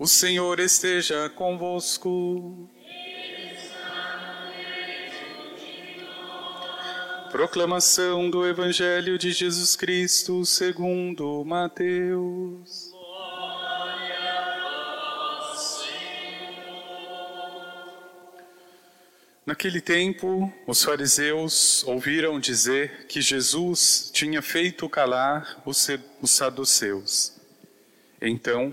O Senhor esteja convosco. Proclamação do Evangelho de Jesus Cristo segundo Mateus. Naquele tempo, os fariseus ouviram dizer que Jesus tinha feito calar os saduceus. Então,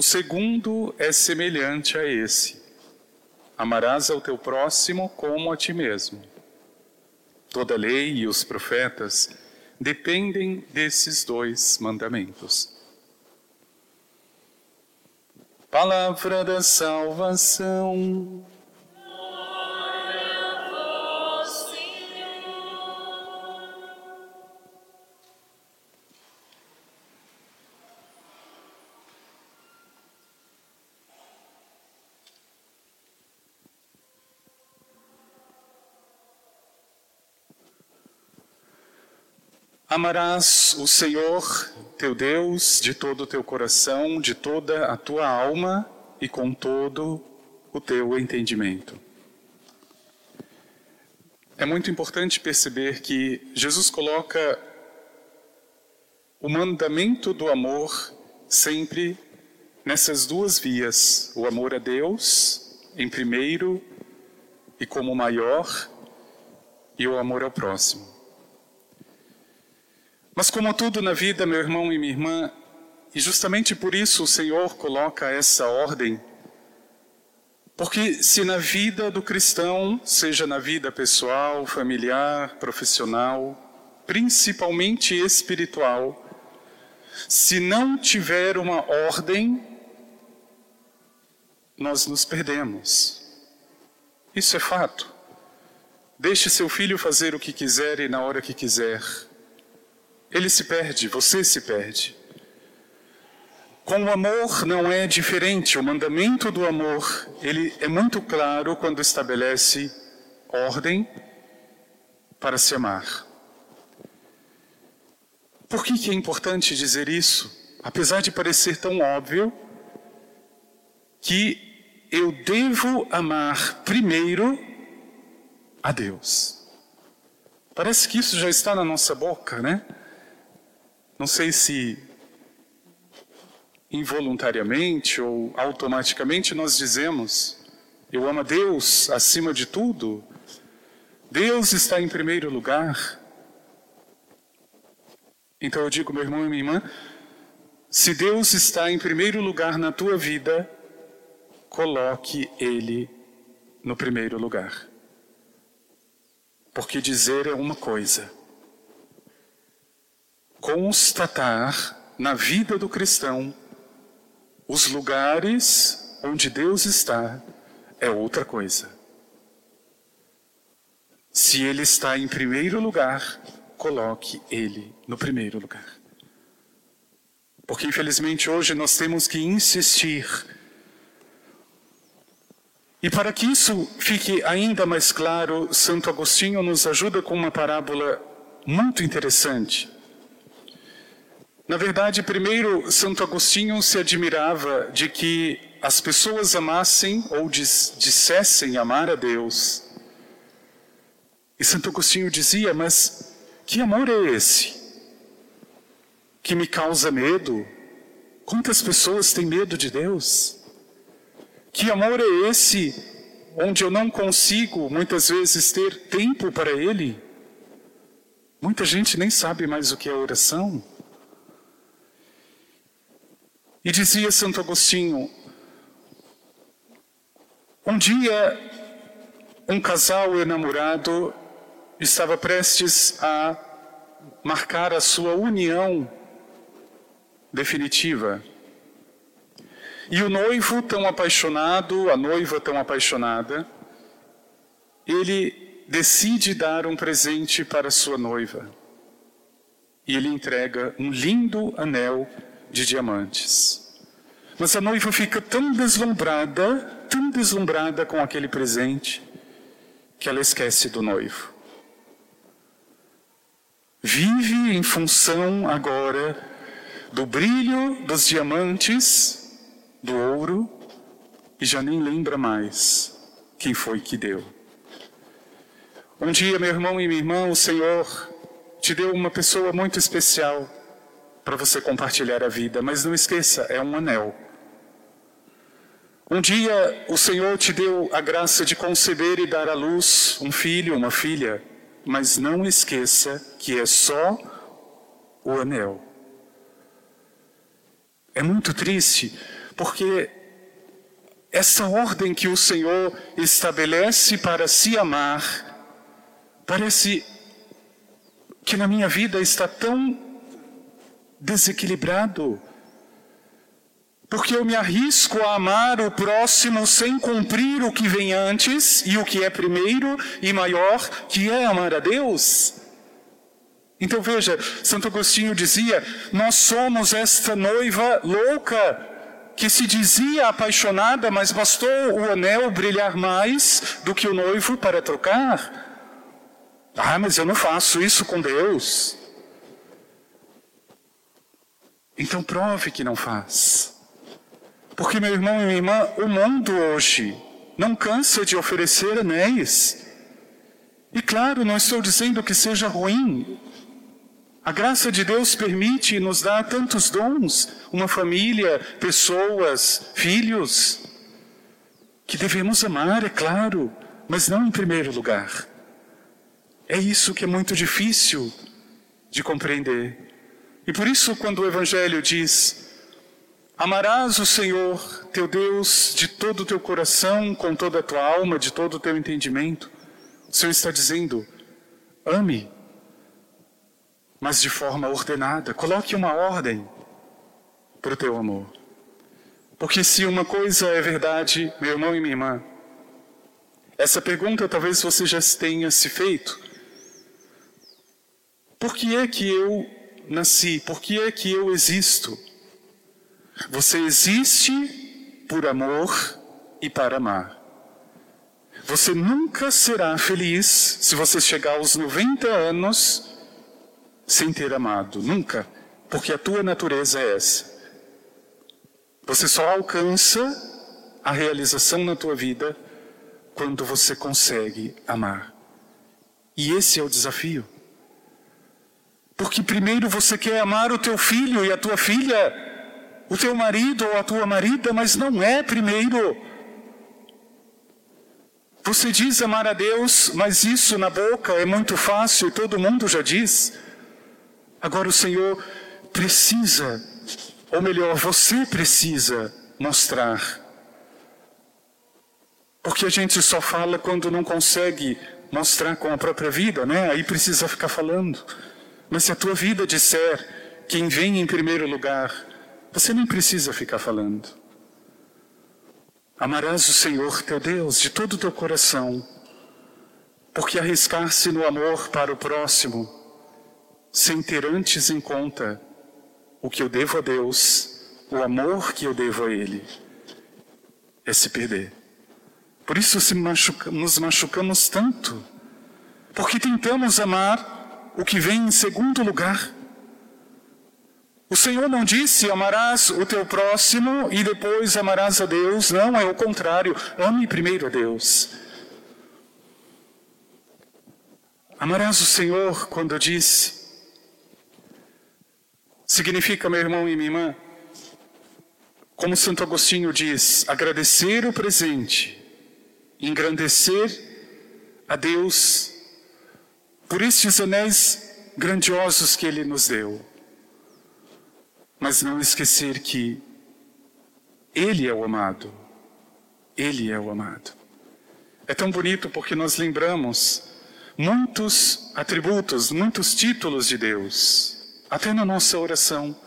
O segundo é semelhante a esse: amarás ao teu próximo como a ti mesmo. Toda a lei e os profetas dependem desses dois mandamentos. Palavra da salvação. Amarás o Senhor teu Deus de todo o teu coração, de toda a tua alma e com todo o teu entendimento. É muito importante perceber que Jesus coloca o mandamento do amor sempre nessas duas vias: o amor a Deus, em primeiro e como maior, e o amor ao próximo. Mas, como tudo na vida, meu irmão e minha irmã, e justamente por isso o Senhor coloca essa ordem, porque se na vida do cristão, seja na vida pessoal, familiar, profissional, principalmente espiritual, se não tiver uma ordem, nós nos perdemos. Isso é fato. Deixe seu filho fazer o que quiser e na hora que quiser. Ele se perde, você se perde. Com o amor não é diferente. O mandamento do amor, ele é muito claro quando estabelece ordem para se amar. Por que, que é importante dizer isso? Apesar de parecer tão óbvio, que eu devo amar primeiro a Deus. Parece que isso já está na nossa boca, né? Não sei se involuntariamente ou automaticamente nós dizemos: Eu amo a Deus acima de tudo. Deus está em primeiro lugar. Então eu digo, meu irmão e minha irmã, se Deus está em primeiro lugar na tua vida, coloque Ele no primeiro lugar. Porque dizer é uma coisa constatar na vida do cristão os lugares onde Deus está é outra coisa. Se Ele está em primeiro lugar, coloque Ele no primeiro lugar. Porque infelizmente hoje nós temos que insistir. E para que isso fique ainda mais claro, Santo Agostinho nos ajuda com uma parábola muito interessante. Na verdade, primeiro, Santo Agostinho se admirava de que as pessoas amassem ou dissessem amar a Deus. E Santo Agostinho dizia: Mas que amor é esse? Que me causa medo? Quantas pessoas têm medo de Deus? Que amor é esse onde eu não consigo muitas vezes ter tempo para Ele? Muita gente nem sabe mais o que é oração. E dizia Santo Agostinho: um dia, um casal enamorado estava prestes a marcar a sua união definitiva. E o noivo tão apaixonado, a noiva tão apaixonada, ele decide dar um presente para sua noiva. E ele entrega um lindo anel de diamantes. Mas a noiva fica tão deslumbrada, tão deslumbrada com aquele presente, que ela esquece do noivo. Vive em função agora do brilho dos diamantes, do ouro, e já nem lembra mais quem foi que deu. Um dia, meu irmão e minha irmã, o Senhor te deu uma pessoa muito especial para você compartilhar a vida, mas não esqueça, é um anel. Um dia o Senhor te deu a graça de conceber e dar à luz um filho, uma filha, mas não esqueça que é só o anel. É muito triste, porque essa ordem que o Senhor estabelece para se amar, parece que na minha vida está tão desequilibrado. Porque eu me arrisco a amar o próximo sem cumprir o que vem antes e o que é primeiro e maior, que é amar a Deus. Então veja, Santo Agostinho dizia: Nós somos esta noiva louca que se dizia apaixonada, mas bastou o anel brilhar mais do que o noivo para trocar. Ah, mas eu não faço isso com Deus. Então prove que não faz. Porque, meu irmão e minha irmã, o mundo hoje não cansa de oferecer anéis. E claro, não estou dizendo que seja ruim. A graça de Deus permite e nos dá tantos dons, uma família, pessoas, filhos, que devemos amar, é claro, mas não em primeiro lugar. É isso que é muito difícil de compreender. E por isso, quando o Evangelho diz: Amarás o Senhor teu Deus de todo o teu coração, com toda a tua alma, de todo o teu entendimento, o Senhor está dizendo: ame, mas de forma ordenada, coloque uma ordem para o teu amor. Porque se uma coisa é verdade, meu irmão e minha irmã, essa pergunta talvez você já tenha se feito. Por que é que eu nasci? Por que é que eu existo? Você existe por amor e para amar. Você nunca será feliz se você chegar aos 90 anos sem ter amado. Nunca. Porque a tua natureza é essa. Você só alcança a realização na tua vida quando você consegue amar. E esse é o desafio. Porque primeiro você quer amar o teu filho e a tua filha, o teu marido ou a tua marida, mas não é primeiro. Você diz amar a Deus, mas isso na boca é muito fácil e todo mundo já diz. Agora o Senhor precisa, ou melhor, você precisa mostrar. Porque a gente só fala quando não consegue mostrar com a própria vida, né? Aí precisa ficar falando. Mas se a tua vida disser quem vem em primeiro lugar, você nem precisa ficar falando. Amarás o Senhor teu Deus de todo o teu coração, porque arriscar-se no amor para o próximo, sem ter antes em conta o que eu devo a Deus, o amor que eu devo a Ele, é se perder. Por isso machuca, nos machucamos tanto, porque tentamos amar o que vem em segundo lugar. O Senhor não disse amarás o teu próximo e depois amarás a Deus. Não, é o contrário. Ame primeiro a Deus. Amarás o Senhor quando diz. Significa, meu irmão e minha irmã, como Santo Agostinho diz, agradecer o presente, engrandecer a Deus por estes anéis grandiosos que Ele nos deu. Mas não esquecer que Ele é o amado. Ele é o amado. É tão bonito porque nós lembramos muitos atributos, muitos títulos de Deus, até na nossa oração.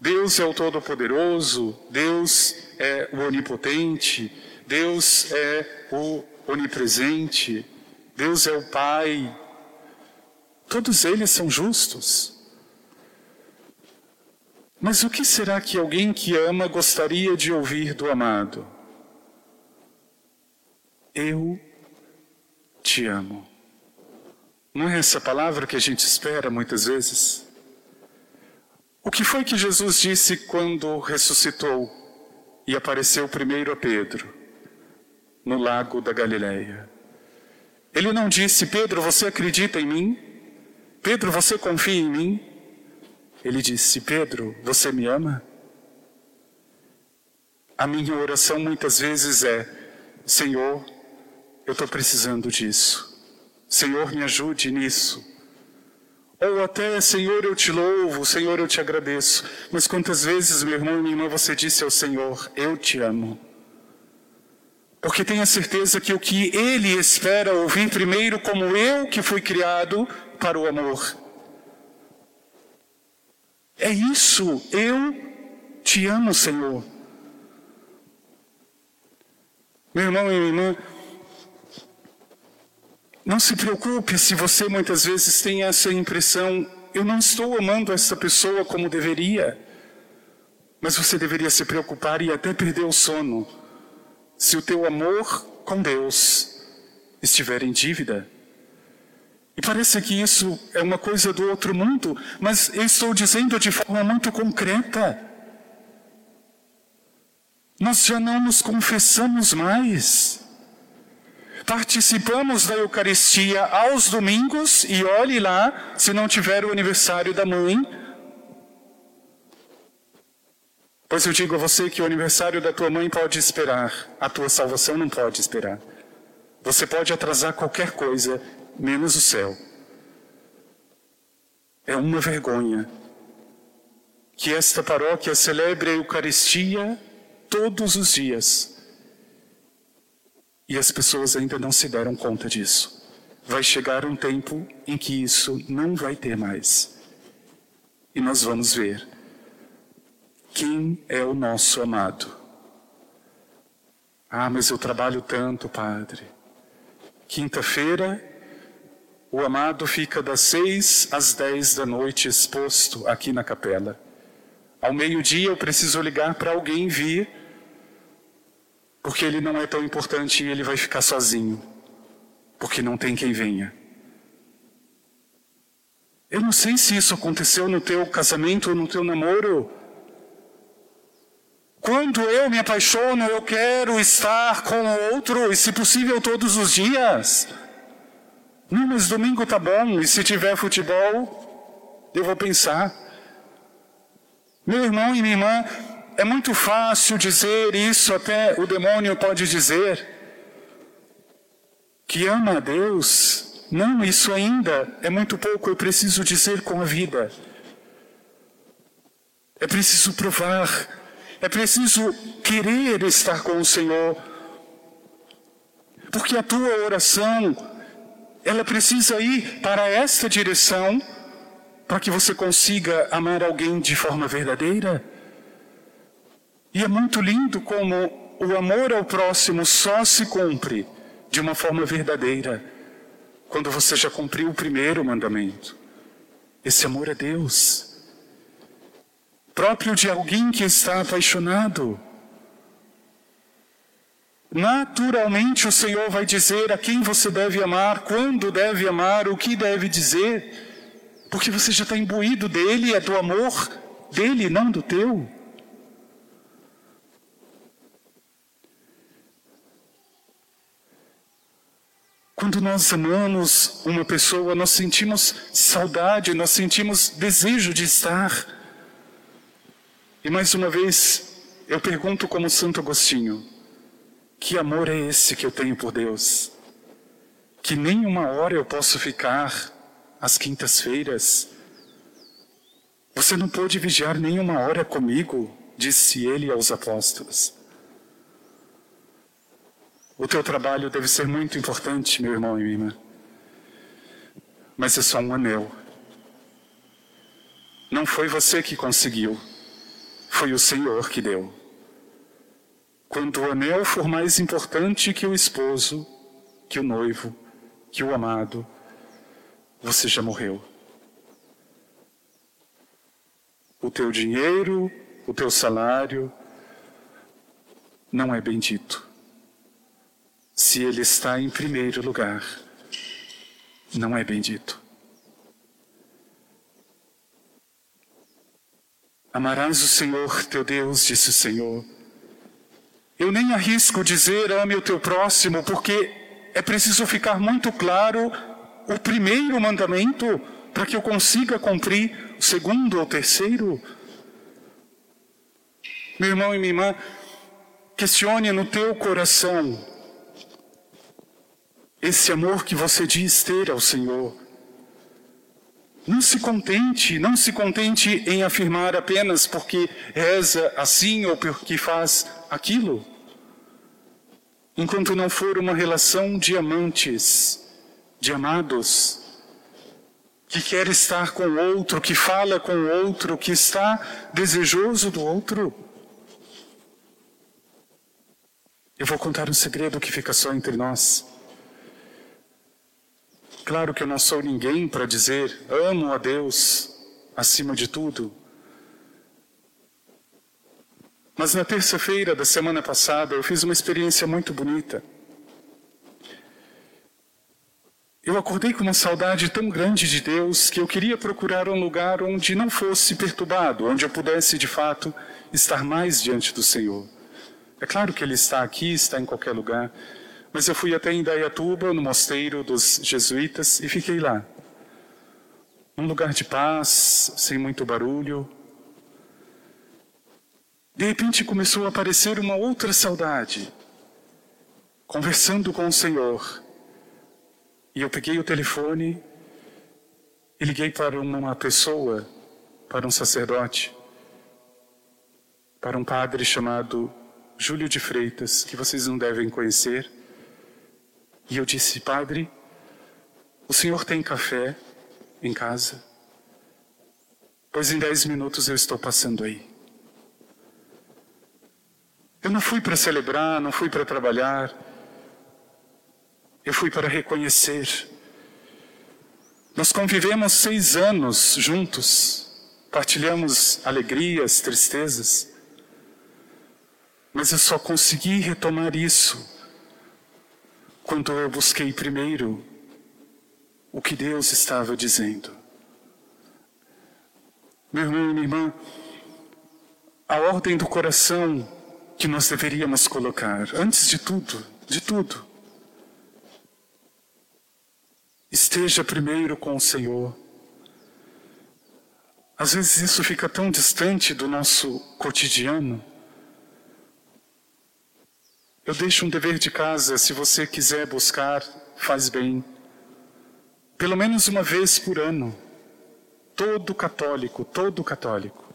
Deus é o Todo-Poderoso, Deus é o onipotente, Deus é o onipresente, Deus é o Pai. Todos eles são justos. Mas o que será que alguém que ama gostaria de ouvir do amado? Eu te amo. Não é essa palavra que a gente espera muitas vezes? O que foi que Jesus disse quando ressuscitou e apareceu primeiro a Pedro, no lago da Galileia? Ele não disse, Pedro, você acredita em mim? Pedro, você confia em mim? Ele disse, Pedro, você me ama? A minha oração muitas vezes é, Senhor, eu estou precisando disso. Senhor, me ajude nisso. Ou até, Senhor, eu te louvo, Senhor, eu te agradeço. Mas quantas vezes, meu irmão e minha irmã, você disse ao Senhor, eu te amo? Porque tenha certeza que o que Ele espera ouvir primeiro, como eu que fui criado para o amor. É isso, eu te amo, Senhor. Meu irmão e minha irmã, não se preocupe se você muitas vezes tem essa impressão, eu não estou amando essa pessoa como deveria. Mas você deveria se preocupar e até perder o sono se o teu amor com Deus estiver em dívida. E parece que isso é uma coisa do outro mundo, mas eu estou dizendo de forma muito concreta. Nós já não nos confessamos mais participamos da Eucaristia aos domingos e olhe lá se não tiver o aniversário da mãe. Pois eu digo a você que o aniversário da tua mãe pode esperar, a tua salvação não pode esperar. Você pode atrasar qualquer coisa, menos o céu. É uma vergonha que esta paróquia celebre a Eucaristia todos os dias e as pessoas ainda não se deram conta disso. Vai chegar um tempo em que isso não vai ter mais. E nós vamos ver quem é o nosso amado. Ah, mas eu trabalho tanto, Padre. Quinta-feira, o amado fica das seis às dez da noite exposto aqui na capela. Ao meio-dia eu preciso ligar para alguém vir porque ele não é tão importante e ele vai ficar sozinho, porque não tem quem venha. Eu não sei se isso aconteceu no teu casamento ou no teu namoro. Quando eu me apaixono, eu quero estar com o outro, e se possível todos os dias. Não, mas domingo tá bom, e se tiver futebol, eu vou pensar. Meu irmão e minha irmã, é muito fácil dizer isso, até o demônio pode dizer que ama a Deus. Não, isso ainda é muito pouco, eu preciso dizer com a vida. É preciso provar, é preciso querer estar com o Senhor. Porque a tua oração, ela precisa ir para esta direção para que você consiga amar alguém de forma verdadeira. E é muito lindo como o amor ao próximo só se cumpre de uma forma verdadeira quando você já cumpriu o primeiro mandamento. Esse amor é Deus, próprio de alguém que está apaixonado. Naturalmente o Senhor vai dizer a quem você deve amar, quando deve amar, o que deve dizer, porque você já está imbuído dele, é do amor dele, não do teu. Quando nós amamos uma pessoa, nós sentimos saudade, nós sentimos desejo de estar. E mais uma vez, eu pergunto como Santo Agostinho: que amor é esse que eu tenho por Deus? Que nem uma hora eu posso ficar às quintas-feiras. Você não pôde vigiar nem uma hora comigo, disse ele aos apóstolos. O teu trabalho deve ser muito importante, meu irmão e minha irmã. Mas é só um anel. Não foi você que conseguiu, foi o Senhor que deu. Quando o anel for mais importante que o esposo, que o noivo, que o amado, você já morreu. O teu dinheiro, o teu salário, não é bendito. Se ele está em primeiro lugar, não é bendito. Amarás o Senhor teu Deus, disse o Senhor. Eu nem arrisco dizer ame o teu próximo, porque é preciso ficar muito claro o primeiro mandamento para que eu consiga cumprir o segundo ou terceiro. Meu irmão e minha irmã, questione no teu coração esse amor que você diz ter ao Senhor. Não se contente, não se contente em afirmar apenas porque reza assim ou porque faz aquilo. Enquanto não for uma relação de amantes, de amados, que quer estar com o outro, que fala com o outro, que está desejoso do outro. Eu vou contar um segredo que fica só entre nós. Claro que eu não sou ninguém para dizer amo a Deus acima de tudo. Mas na terça-feira da semana passada eu fiz uma experiência muito bonita. Eu acordei com uma saudade tão grande de Deus que eu queria procurar um lugar onde não fosse perturbado, onde eu pudesse de fato estar mais diante do Senhor. É claro que Ele está aqui, está em qualquer lugar, mas eu fui até Indaiatuba, no mosteiro dos jesuítas, e fiquei lá. Um lugar de paz, sem muito barulho. De repente começou a aparecer uma outra saudade. Conversando com o Senhor. E eu peguei o telefone e liguei para uma pessoa, para um sacerdote, para um padre chamado Júlio de Freitas, que vocês não devem conhecer. E eu disse, Padre, o senhor tem café em casa? Pois em dez minutos eu estou passando aí. Eu não fui para celebrar, não fui para trabalhar. Eu fui para reconhecer. Nós convivemos seis anos juntos, partilhamos alegrias, tristezas. Mas eu só consegui retomar isso quando eu busquei primeiro o que Deus estava dizendo. Meu irmão e minha irmã, a ordem do coração que nós deveríamos colocar, antes de tudo, de tudo, esteja primeiro com o Senhor. Às vezes isso fica tão distante do nosso cotidiano. Eu deixo um dever de casa, se você quiser buscar, faz bem. Pelo menos uma vez por ano, todo católico, todo católico,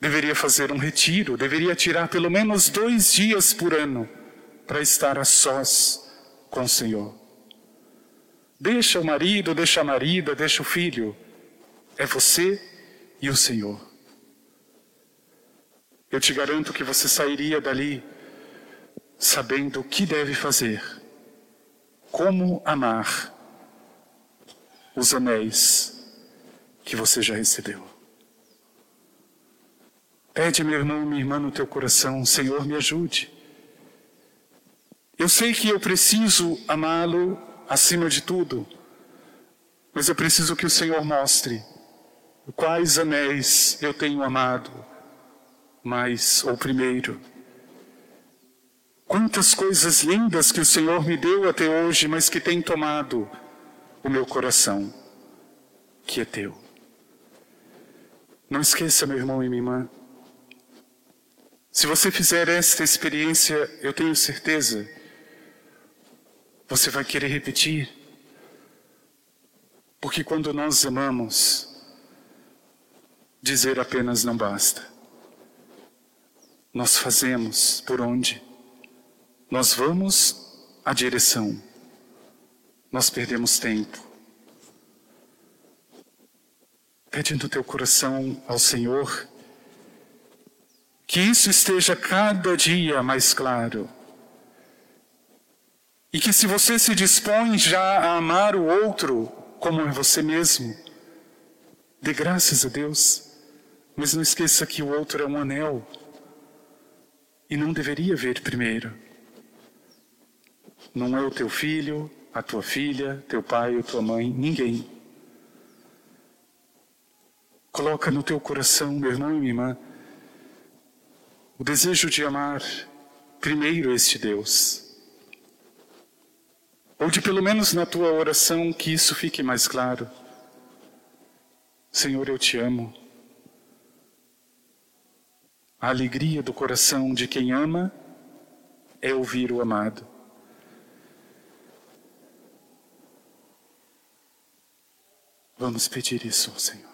deveria fazer um retiro, deveria tirar pelo menos dois dias por ano para estar a sós com o Senhor. Deixa o marido, deixa a marida, deixa o filho. É você e o Senhor. Eu te garanto que você sairia dali sabendo o que deve fazer, como amar os anéis que você já recebeu. Pede, meu irmão, minha irmã, no teu coração, Senhor, me ajude. Eu sei que eu preciso amá-lo acima de tudo, mas eu preciso que o Senhor mostre quais anéis eu tenho amado mais ou primeiro Quantas coisas lindas que o Senhor me deu até hoje, mas que tem tomado o meu coração, que é teu. Não esqueça, meu irmão e minha irmã. Se você fizer esta experiência, eu tenho certeza, você vai querer repetir. Porque quando nós amamos, dizer apenas não basta. Nós fazemos por onde? Nós vamos à direção, nós perdemos tempo. Pede no teu coração ao Senhor Que isso esteja cada dia mais claro. E que se você se dispõe já a amar o outro como é você mesmo, dê graças a Deus, mas não esqueça que o outro é um anel e não deveria ver primeiro. Não é o teu filho, a tua filha, teu pai ou tua mãe, ninguém. Coloca no teu coração, meu irmão e minha irmã, o desejo de amar primeiro este Deus. Ou de pelo menos na tua oração que isso fique mais claro. Senhor, eu te amo. A alegria do coração de quem ama é ouvir o amado. Vamos pedir isso ao Senhor.